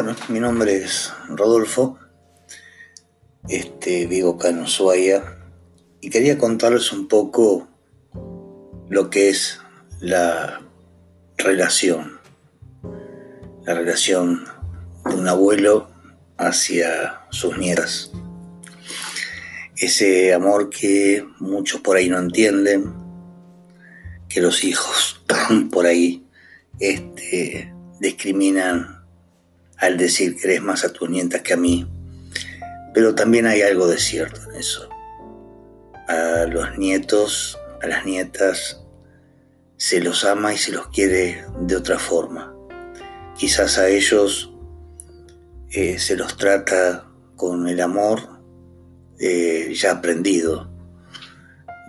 Bueno, mi nombre es Rodolfo, este, vivo acá en Ushuaia y quería contarles un poco lo que es la relación, la relación de un abuelo hacia sus nietas. Ese amor que muchos por ahí no entienden, que los hijos por ahí este, discriminan al decir que eres más a tus nietas que a mí. Pero también hay algo de cierto en eso. A los nietos, a las nietas, se los ama y se los quiere de otra forma. Quizás a ellos eh, se los trata con el amor eh, ya aprendido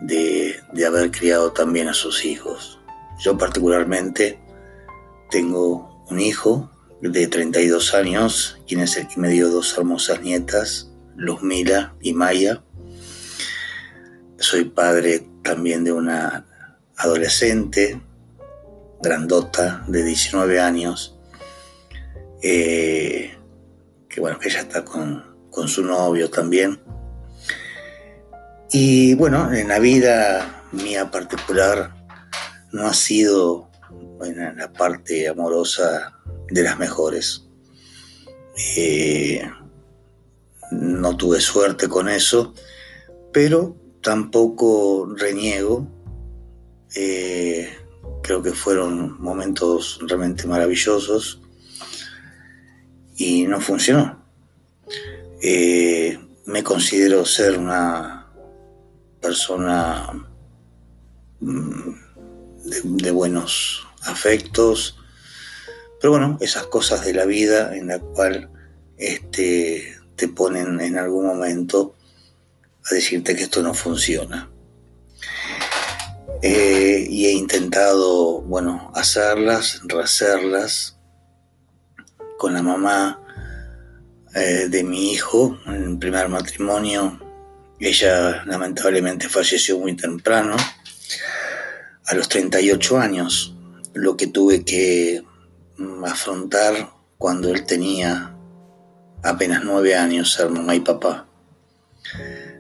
de, de haber criado también a sus hijos. Yo particularmente tengo un hijo de 32 años, quien es el que me dio dos hermosas nietas, Luzmila y Maya. Soy padre también de una adolescente, grandota, de 19 años, eh, que bueno, que ella está con, con su novio también. Y bueno, en la vida mía particular no ha sido en la parte amorosa de las mejores. Eh, no tuve suerte con eso, pero tampoco reniego. Eh, creo que fueron momentos realmente maravillosos y no funcionó. Eh, me considero ser una persona mm, de buenos afectos, pero bueno, esas cosas de la vida en la cual este, te ponen en algún momento a decirte que esto no funciona. Eh, y he intentado, bueno, hacerlas, rehacerlas con la mamá eh, de mi hijo en el primer matrimonio. Ella lamentablemente falleció muy temprano, a los 38 años, lo que tuve que afrontar cuando él tenía apenas nueve años, ser mamá y papá.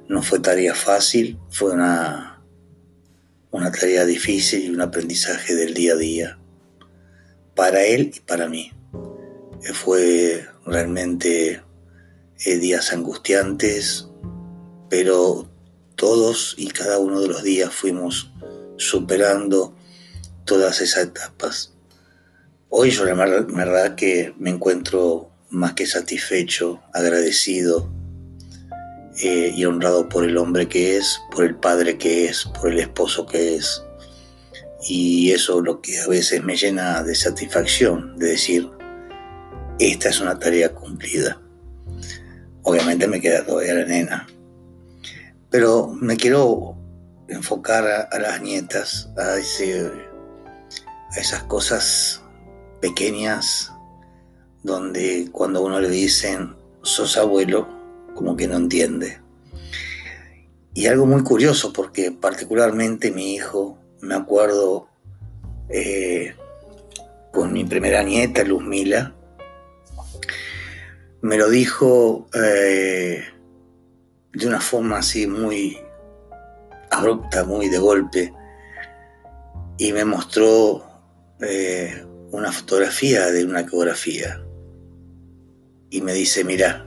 No fue tarea fácil, fue una, una tarea difícil y un aprendizaje del día a día, para él y para mí. Eh, fue realmente eh, días angustiantes, pero todos y cada uno de los días fuimos superando todas esas etapas. Hoy yo la verdad que me encuentro más que satisfecho, agradecido eh, y honrado por el hombre que es, por el padre que es, por el esposo que es. Y eso es lo que a veces me llena de satisfacción, de decir, esta es una tarea cumplida. Obviamente me queda todavía la nena. Pero me quiero enfocar a, a las nietas, a, ese, a esas cosas pequeñas donde cuando uno le dicen sos abuelo, como que no entiende. Y algo muy curioso, porque particularmente mi hijo, me acuerdo eh, con mi primera nieta, Luzmila, me lo dijo eh, de una forma así muy abrupta, muy de golpe, y me mostró eh, una fotografía de una ecografía y me dice, mira,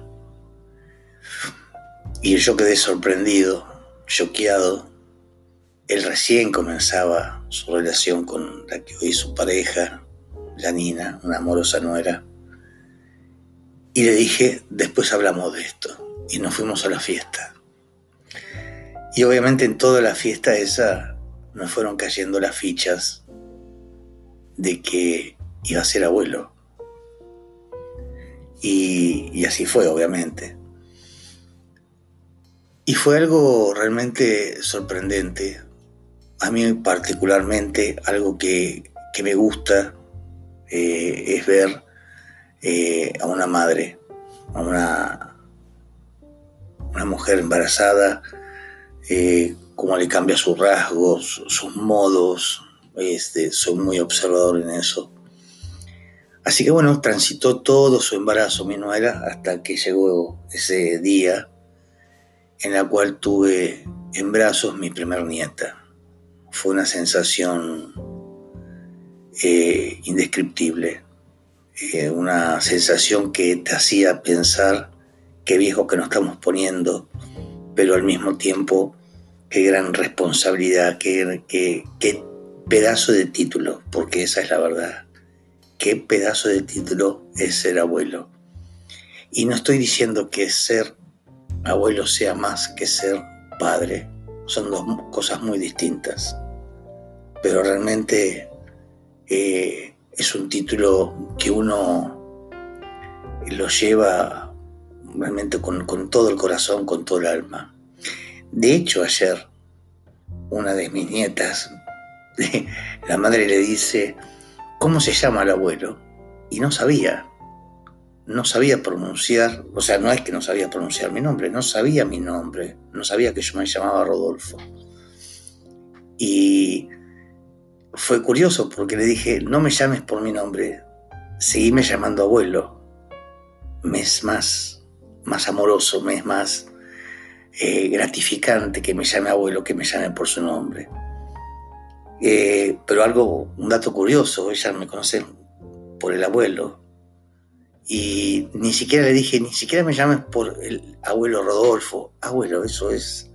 y yo quedé sorprendido, choqueado. Él recién comenzaba su relación con la que hoy su pareja, la Nina, una amorosa nuera. Y le dije, después hablamos de esto. Y nos fuimos a la fiesta. Y obviamente en toda la fiesta esa nos fueron cayendo las fichas de que iba a ser abuelo. Y, así fue, obviamente. Y fue algo realmente sorprendente. A mí particularmente algo que, me gusta eh, es ver eh, a una madre, a una, una mujer embarazada, eh, cómo le cambia sus rasgos, sus modos, este, soy muy observador en eso. Así que bueno, transitó todo su embarazo mi nuera hasta que llegó ese día en la cual tuve en brazos mi primer nieta. Fue una sensación eh, indescriptible, eh, una sensación que te hacía pensar qué viejo que nos estamos poniendo, pero al mismo tiempo qué gran responsabilidad, qué, pedazo de título, porque esa es la verdad. Qué pedazo de título es ser abuelo. Y no estoy diciendo que ser abuelo sea más que ser padre. Son dos cosas muy distintas. Pero realmente eh, es un título que uno lo lleva realmente con, con todo el corazón, con todo el alma. De hecho, ayer una de mis nietas, la madre le dice, ¿cómo se llama el abuelo? Y no sabía, no sabía pronunciar, o sea, no es que no sabía pronunciar mi nombre, no sabía mi nombre, no sabía que yo me llamaba Rodolfo. Y fue curioso porque le dije, no me llames por mi nombre, seguime llamando abuelo. Me es más, más amoroso, me es más eh, gratificante que me llame abuelo que me llame por su nombre. Eh, pero algo, un dato curioso, ella me conoce por el abuelo. Y ni siquiera le dije, ni siquiera me llames por el abuelo Rodolfo. Abuelo, eso es.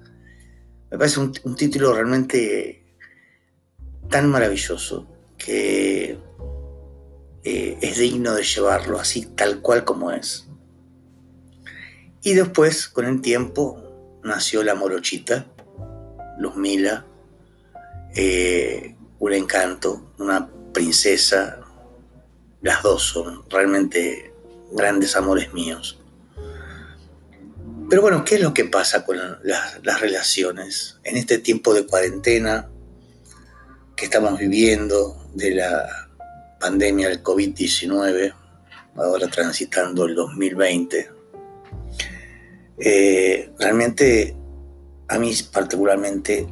Me parece un, título realmente tan maravilloso que eh, es digno de llevarlo así tal cual como es. Y después, con el tiempo, nació la morochita, Luzmila, eh, un encanto, una princesa. Las dos son realmente grandes amores míos. Pero bueno, ¿qué es lo que pasa con las relaciones? En este tiempo de cuarentena, que estamos viviendo de la pandemia del COVID-19, ahora transitando el 2020, eh, realmente a mí particularmente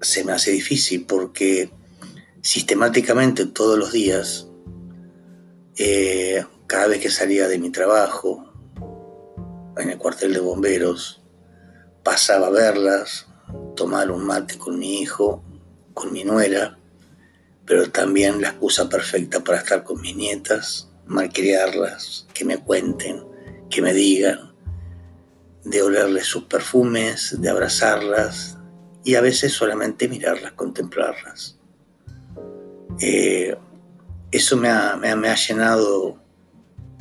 se me hace difícil porque sistemáticamente todos los días, eh, cada vez que salía de mi trabajo en el cuartel de bomberos, pasaba a verlas, tomar un mate con mi hijo, con mi nuera, pero también la excusa perfecta para estar con mis nietas, malcriarlas, que me cuenten, que me digan, de olerles sus perfumes, de abrazarlas y a veces solamente mirarlas, contemplarlas. Eh, eso me ha, llenado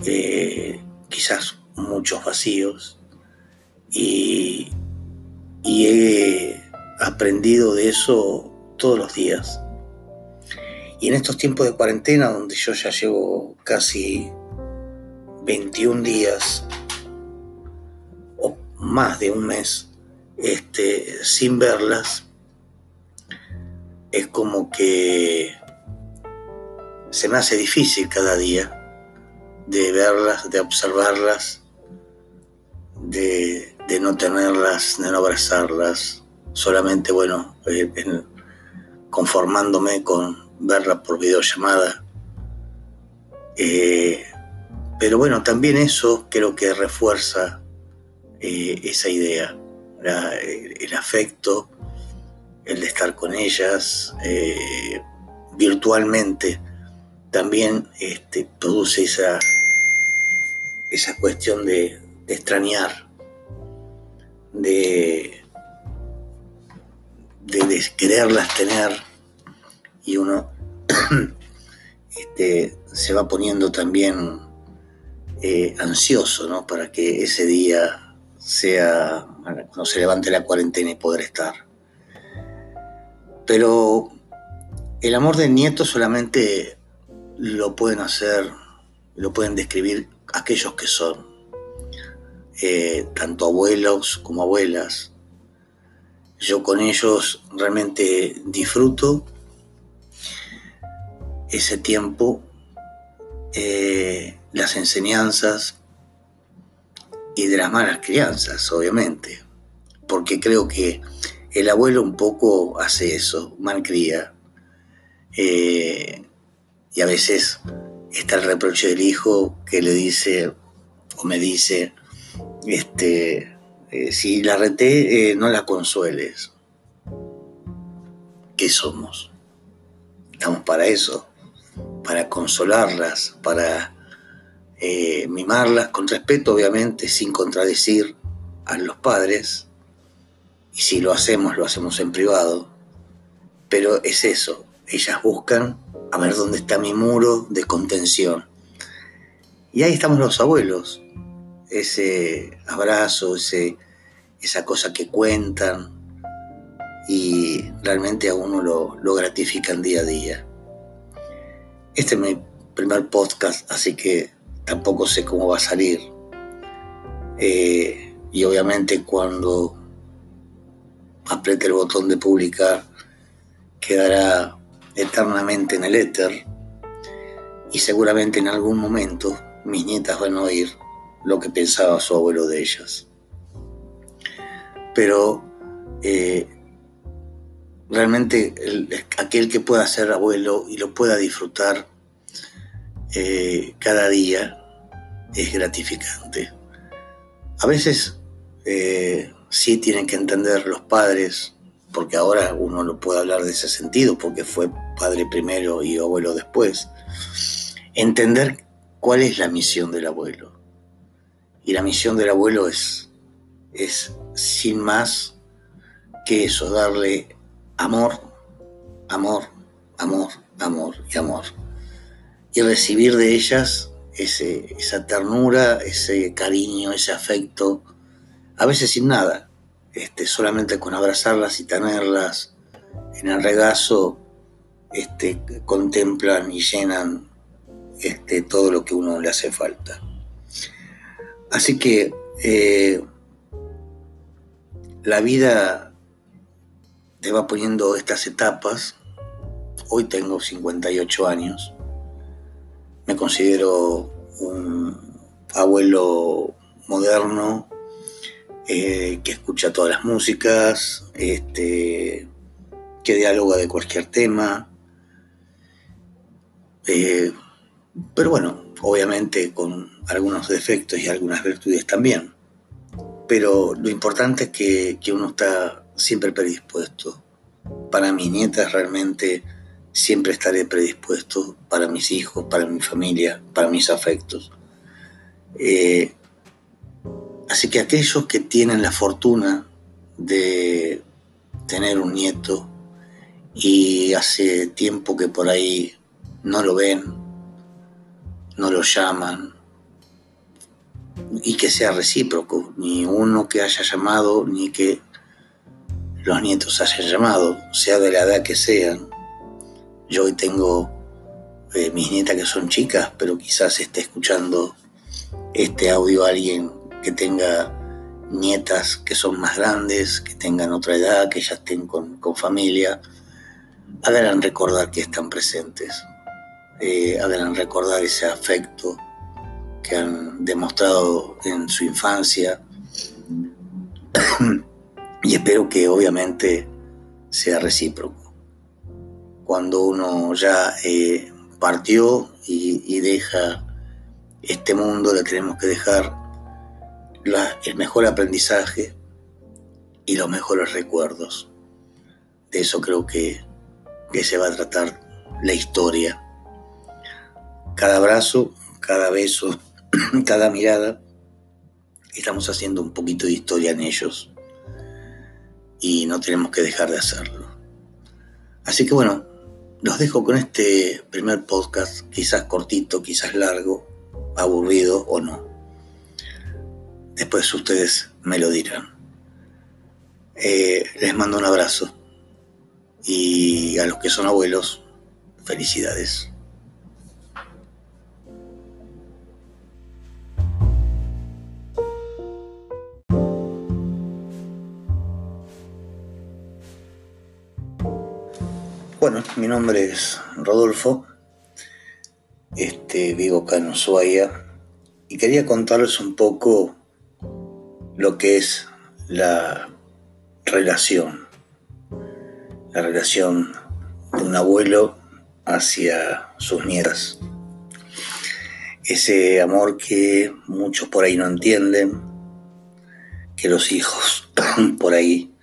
eh, quizás muchos vacíos y, y he aprendido de eso todos los días y en estos tiempos de cuarentena, donde yo ya llevo casi 21 días o más de un mes este, sin verlas, es como que se me hace difícil cada día de verlas, de observarlas, de, no tenerlas, de no abrazarlas, solamente, bueno, eh, conformándome con verla por videollamada. Eh, pero bueno, también eso creo que refuerza eh, esa idea, el afecto, el de estar con ellas eh, virtualmente, también este, produce esa, esa cuestión de, extrañar, de, de quererlas tener y uno este, se va poniendo también eh, ansioso ¿no? para que ese día sea cuando se levante la cuarentena y poder estar. Pero el amor del nieto solamente lo pueden hacer, lo pueden describir aquellos que son, eh, tanto abuelos como abuelas. Yo con ellos realmente disfruto ese tiempo eh, las enseñanzas y de las malas crianzas, obviamente, porque creo que el abuelo un poco hace eso, malcría, eh, y a veces está el reproche del hijo que le dice o me dice, este, eh, si la reté, eh, no la consueles. ¿Qué somos? Estamos para eso, para consolarlas, para eh, mimarlas con respeto, obviamente, sin contradecir a los padres. Y si lo hacemos, lo hacemos en privado. Pero es eso, ellas buscan a ver dónde está mi muro de contención. Y ahí estamos los abuelos, ese abrazo, ese, esa cosa que cuentan y realmente a uno lo, lo gratifican día a día. Este es mi primer podcast, así que tampoco sé cómo va a salir. Eh, y obviamente cuando apriete el botón de publicar quedará eternamente en el éter y seguramente en algún momento mis nietas van a oír lo que pensaba su abuelo de ellas. Pero eh, realmente aquel que pueda ser abuelo y lo pueda disfrutar eh, cada día es gratificante. A veces eh, sí tienen que entender los padres, porque ahora uno no puede hablar de ese sentido, porque fue padre primero y abuelo después, entender cuál es la misión del abuelo. Y la misión del abuelo es, es sin más que eso, darle amor, amor, amor, amor y amor y recibir de ellas ese, esa ternura, ese cariño, ese afecto, a veces sin nada, este, solamente con abrazarlas y tenerlas en el regazo, este, contemplan y llenan este, todo lo que uno le hace falta. Así que eh, la vida te va poniendo estas etapas. Hoy tengo 58 años me considero un abuelo moderno eh, que escucha todas las músicas, este, que dialoga de cualquier tema. Eh, pero bueno, obviamente con algunos defectos y algunas virtudes también. Pero lo importante es que, que uno está siempre predispuesto. Para mis nietas realmente siempre estaré predispuesto para mis hijos, para mi familia, para mis afectos. Eh, así que aquellos que tienen la fortuna de tener un nieto y hace tiempo que por ahí no lo ven, no lo llaman, y que sea recíproco, ni uno que haya llamado, ni que los nietos hayan llamado, sea de la edad que sean, yo hoy tengo eh, mis nietas que son chicas, pero quizás esté escuchando este audio alguien que tenga nietas que son más grandes, que tengan otra edad, que ya estén con, familia, hagan recordar que están presentes, eh, hagan recordar ese afecto que han demostrado en su infancia. Y espero que obviamente sea recíproco. Cuando uno ya eh, partió y, deja este mundo, le tenemos que dejar el mejor aprendizaje y los mejores recuerdos. De eso creo que, que se va a tratar la historia. Cada abrazo, cada beso, cada mirada, estamos haciendo un poquito de historia en ellos y no tenemos que dejar de hacerlo. Así que bueno, los dejo con este primer podcast, quizás cortito, quizás largo, aburrido o no. Después ustedes me lo dirán. Eh, les mando un abrazo y a los que son abuelos, felicidades. Bueno, mi nombre es Rodolfo, este, vivo acá en Ushuaia y quería contarles un poco lo que es la relación, la relación de un abuelo hacia sus nietas. ese amor que muchos por ahí no entienden, que los hijos por ahí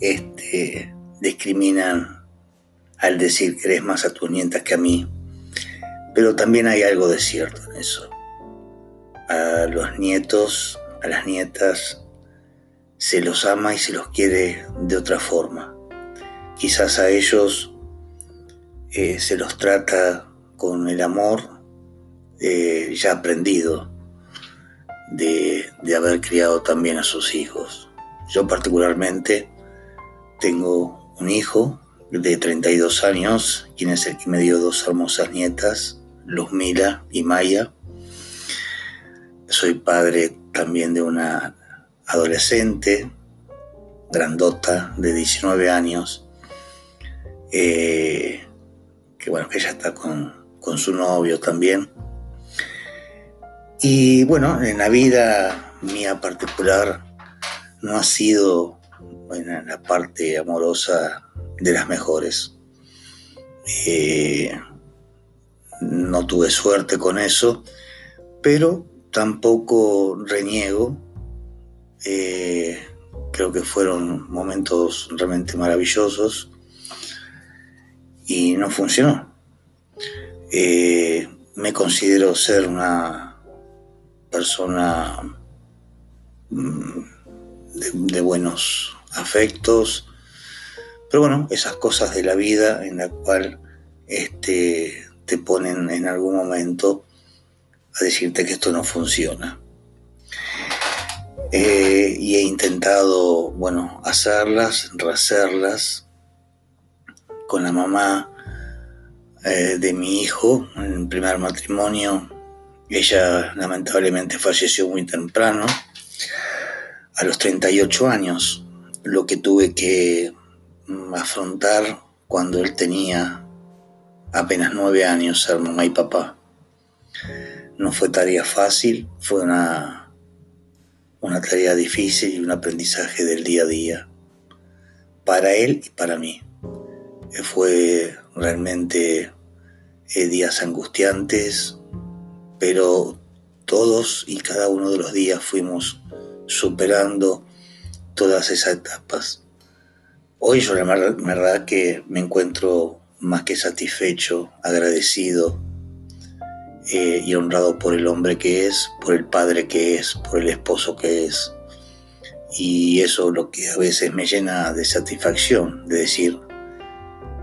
este, discriminan al decir que eres más a tus nietas que a mí. Pero también hay algo de cierto en eso. A los nietos, a las nietas, se los ama y se los quiere de otra forma. Quizás a ellos eh, se los trata con el amor eh, ya aprendido de, de haber criado también a sus hijos. Yo particularmente tengo un hijo de 32 años, quien es el que me dio dos hermosas nietas, Luzmila y Maya. Soy padre también de una adolescente, grandota, de 19 años, eh, que bueno, que ella está con, con su novio también. Y bueno, en la vida mía particular no ha sido bueno, la parte amorosa de las mejores. Eh, no tuve suerte con eso, pero tampoco reniego. Eh, creo que fueron momentos realmente maravillosos y no funcionó. Eh, me considero ser una persona mm, de buenos afectos, pero bueno, esas cosas de la vida en la cual este, te ponen en algún momento a decirte que esto no funciona. Eh, y he intentado, bueno, hacerlas, rehacerlas con la mamá eh, de mi hijo en el primer matrimonio. Ella lamentablemente falleció muy temprano, a los 38 años lo que tuve que mm, afrontar cuando él tenía apenas nueve años, ser mamá y papá. No fue tarea fácil, fue una, una tarea difícil y un aprendizaje del día a día, para él y para mí. Eh, fue realmente eh, días angustiantes, pero todos y cada uno de los días fuimos superando todas esas etapas. Hoy yo la verdad que me encuentro más que satisfecho, agradecido eh, y honrado por el hombre que es, por el padre que es, por el esposo que es. Y eso es lo que a veces me llena de satisfacción, de decir,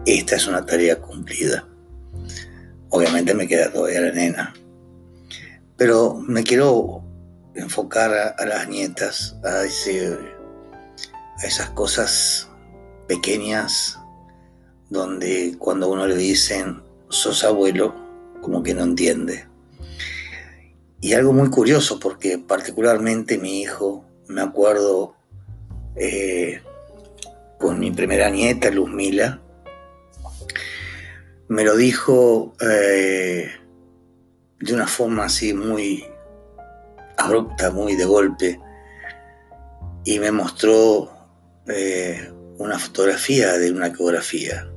esta es una tarea cumplida. Obviamente me queda todavía la nena. Pero me quiero enfocar a, a las nietas, a ese a esas cosas pequeñas donde cuando uno le dicen sos abuelo, como que no entiende. Y algo muy curioso, porque particularmente mi hijo, me acuerdo eh, con mi primera nieta, Luzmila, me lo dijo eh, de una forma así muy abrupta, muy de golpe, y me mostró eh, una fotografía de una ecografía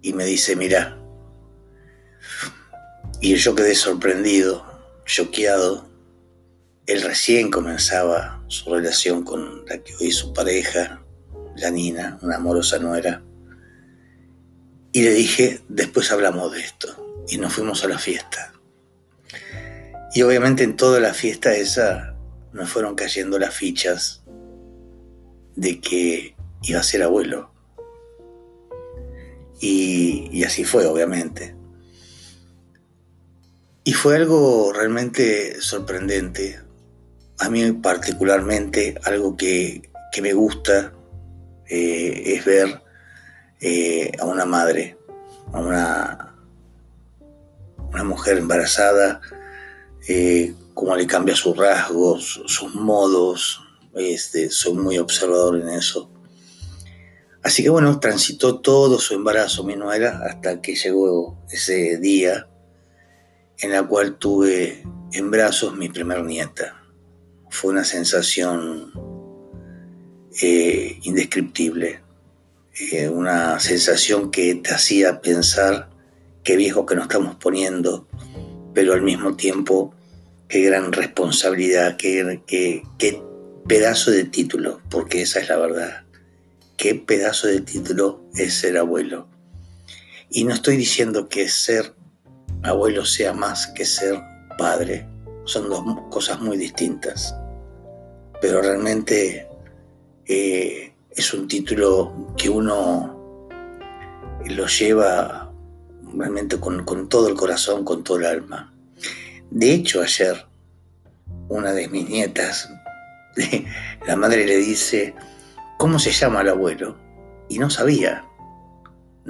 y me dice, mira, y yo quedé sorprendido, choqueado. Él recién comenzaba su relación con la que hoy su pareja, Janina, una amorosa nuera. Y le dije, después hablamos de esto. Y nos fuimos a la fiesta. Y obviamente en toda la fiesta esa nos fueron cayendo las fichas de que iba a ser abuelo. Y, así fue, obviamente. Y fue algo realmente sorprendente. A mí particularmente algo que, me gusta eh, es ver eh, a una madre, a una, una mujer embarazada, eh, cómo le cambia sus rasgos, sus modos, este, soy muy observador en eso. Así que bueno, transitó todo su embarazo mi nuera hasta que llegó ese día en la cual tuve en brazos mi primer nieta. Fue una sensación eh, indescriptible, eh, una sensación que te hacía pensar qué viejo que nos estamos poniendo pero al mismo tiempo qué gran responsabilidad, qué, qué, qué pedazo de título, porque esa es la verdad. Qué pedazo de título es ser abuelo. Y no estoy diciendo que ser abuelo sea más que ser padre. Son dos cosas muy distintas. Pero realmente eh, es un título que uno lo lleva realmente con, con todo el corazón, con todo el alma. De hecho, ayer una de mis nietas, la madre le dice, ¿cómo se llama el abuelo? Y no sabía,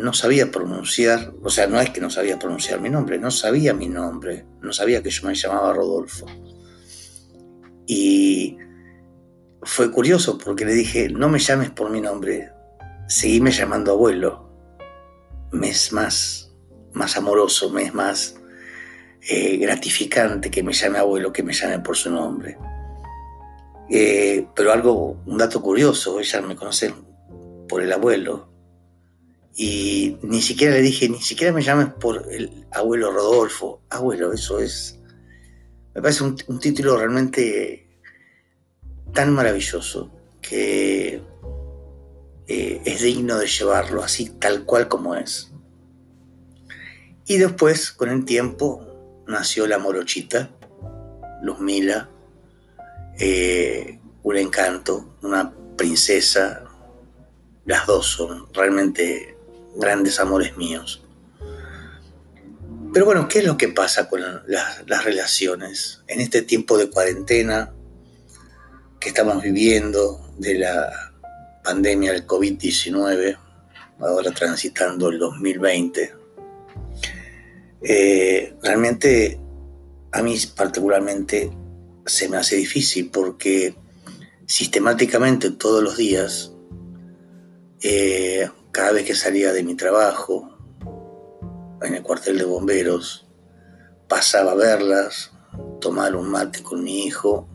no sabía pronunciar, o sea, no es que no sabía pronunciar mi nombre, no sabía mi nombre, no sabía que yo me llamaba Rodolfo. Y fue curioso porque le dije, no me llames por mi nombre, seguime llamando abuelo. Me es más, más amoroso, me es más eh, gratificante que me llame abuelo que me llame por su nombre. Eh, pero algo, un dato curioso, ella me conoce por el abuelo. Y ni siquiera le dije, ni siquiera me llames por el abuelo Rodolfo. Abuelo, eso es. Me parece un, título realmente tan maravilloso que eh, es digno de llevarlo así, tal cual como es. Y después, con el tiempo, nació la morochita, Luzmila, eh, un encanto, una princesa. Las dos son realmente grandes amores míos. Pero bueno, ¿qué es lo que pasa con las relaciones en este tiempo de cuarentena que estamos viviendo de la pandemia del COVID-19, ahora transitando el 2020? Eh, realmente a mí particularmente se me hace difícil porque sistemáticamente todos los días, eh, cada vez que salía de mi trabajo en el cuartel de bomberos, pasaba a verlas, tomar un mate con mi hijo,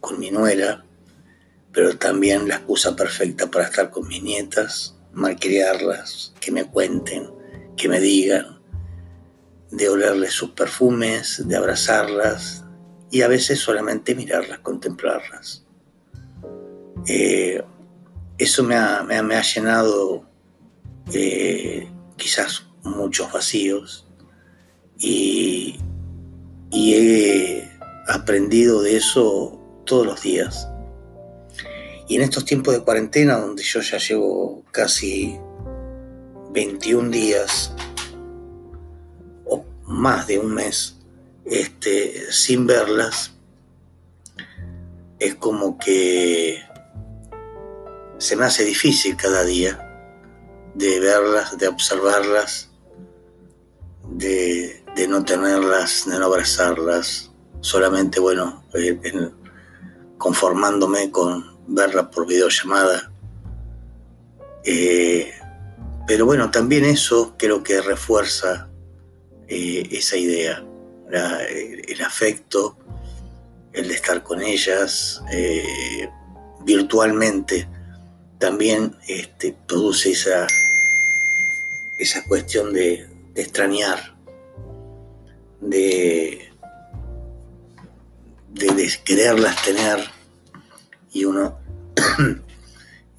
con mi nuera, pero también la excusa perfecta para estar con mis nietas, malcriarlas, que me cuenten, que me digan, de olerles sus perfumes, de abrazarlas y a veces solamente mirarlas, contemplarlas. Eh, eso me ha, llenado quizás muchos vacíos y, y he aprendido de eso todos los días. Y en estos tiempos de cuarentena, donde yo ya llevo casi 21 días más de un mes este, sin verlas, es como que se me hace difícil cada día de verlas, de observarlas, de, no tenerlas, de no abrazarlas, solamente, bueno, eh, conformándome con verlas por videollamada. Eh, pero bueno, también eso creo que refuerza eh, esa idea, el afecto, el de estar con ellas virtualmente, también este, produce esa, esa cuestión de, extrañar, de, de, quererlas tener y uno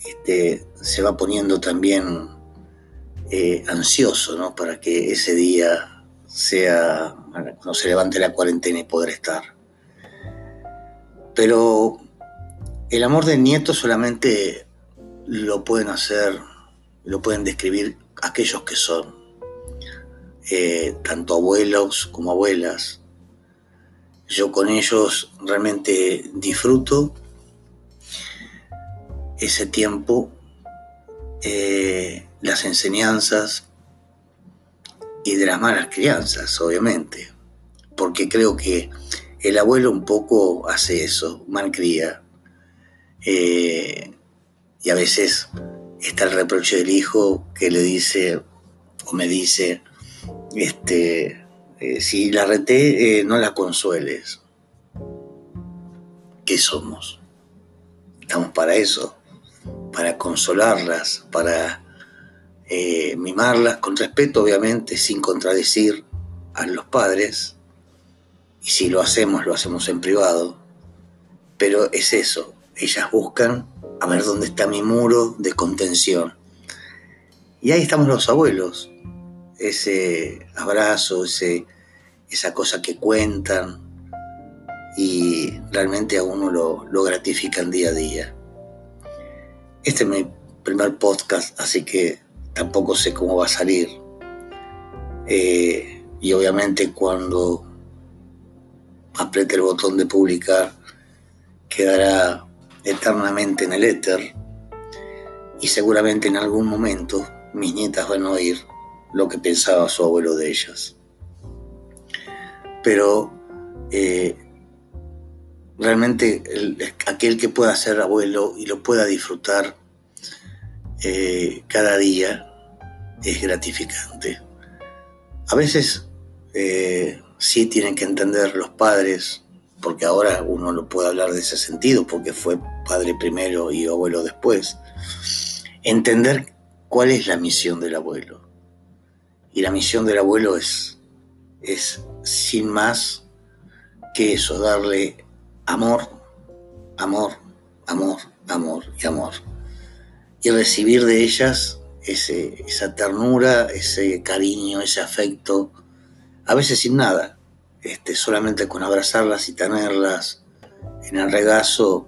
este, se va poniendo también eh, ansioso ¿no? para que ese día sea cuando se levante la cuarentena y poder estar. Pero el amor del nieto solamente lo pueden hacer, lo pueden describir aquellos que son, eh, tanto abuelos como abuelas. Yo con ellos realmente disfruto ese tiempo, eh, las enseñanzas, y de las malas crianzas, obviamente, porque creo que el abuelo un poco hace eso, malcría, eh, y a veces está el reproche del hijo que le dice o me dice, este, eh, si la reté, eh, no la consueles. ¿Qué somos? Estamos para eso, para consolarlas, para eh, mimarlas con respeto, obviamente, sin contradecir a los padres, y si lo hacemos, lo hacemos en privado. Pero es eso, ellas buscan a ver dónde está mi muro de contención. Y ahí estamos los abuelos, ese abrazo, ese, esa cosa que cuentan y realmente a uno lo, lo gratifican día a día. Este es mi primer podcast, así que tampoco sé cómo va a salir. Eh, y obviamente cuando apriete el botón de publicar, quedará eternamente en el éter y seguramente en algún momento mis nietas van a oír lo que pensaba su abuelo de ellas. Pero eh, realmente aquel que pueda ser abuelo y lo pueda disfrutar eh, cada día es gratificante. A veces eh, sí tienen que entender los padres, porque ahora uno lo puede hablar de ese sentido, porque fue padre primero y abuelo después, entender cuál es la misión del abuelo. Y la misión del abuelo es, es sin más que eso, darle amor, amor, amor, amor y amor. Y recibir de ellas ese, esa ternura, ese cariño, ese afecto, a veces sin nada, este, solamente con abrazarlas y tenerlas en el regazo,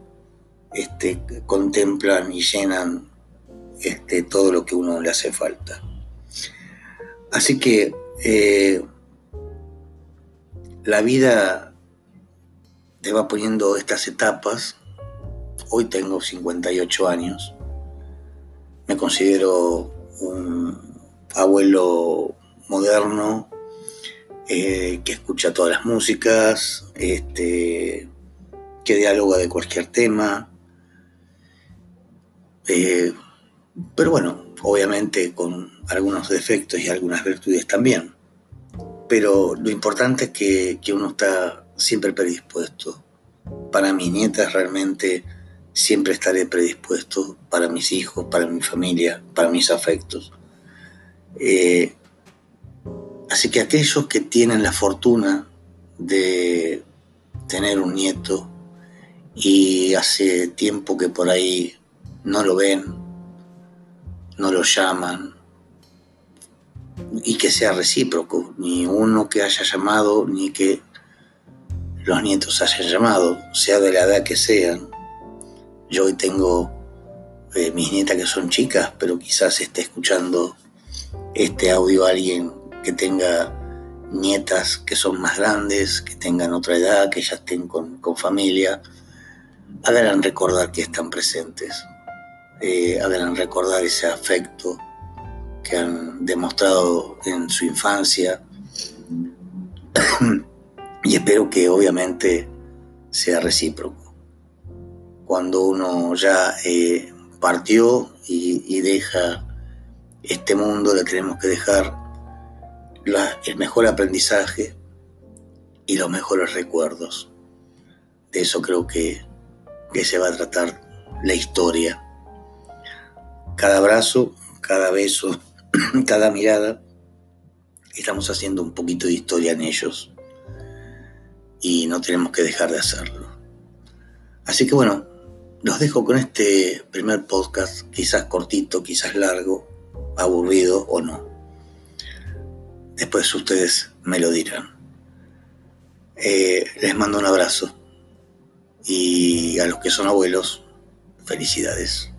este, contemplan y llenan este, todo lo que uno le hace falta. Así que eh, la vida te va poniendo estas etapas. Hoy tengo 58 años. Me considero un abuelo moderno, eh, que escucha todas las músicas, este, que dialoga de cualquier tema. Eh, pero bueno, obviamente con algunos defectos y algunas virtudes también. Pero lo importante es que, que uno está siempre predispuesto. Para mis nietas realmente siempre estaré predispuesto, para mis hijos, para mi familia, para mis afectos. Eh, Así que aquellos que tienen la fortuna de tener un nieto y hace tiempo que por ahí no lo ven, no lo llaman, y que sea recíproco, ni uno que haya llamado, ni que los nietos hayan llamado, sea de la edad que sean. Yo hoy tengo eh, mis nietas que son chicas, pero quizás esté escuchando este audio alguien que tenga nietas que son más grandes, que tengan otra edad, que ya estén con, familia, hagan recordar que están presentes, eh, hagan recordar ese afecto que han demostrado en su infancia y espero que obviamente sea recíproco. Cuando uno ya eh, partió y, deja este mundo, le tenemos que dejar el mejor aprendizaje y los mejores recuerdos. De eso creo que, que se va a tratar la historia. Cada abrazo, cada beso, cada mirada, estamos haciendo un poquito de historia en ellos y no tenemos que dejar de hacerlo. Así que bueno, los dejo con este primer podcast, quizás cortito, quizás largo, aburrido o no. Después ustedes me lo dirán. Eh, les mando un abrazo y a los que son abuelos, felicidades.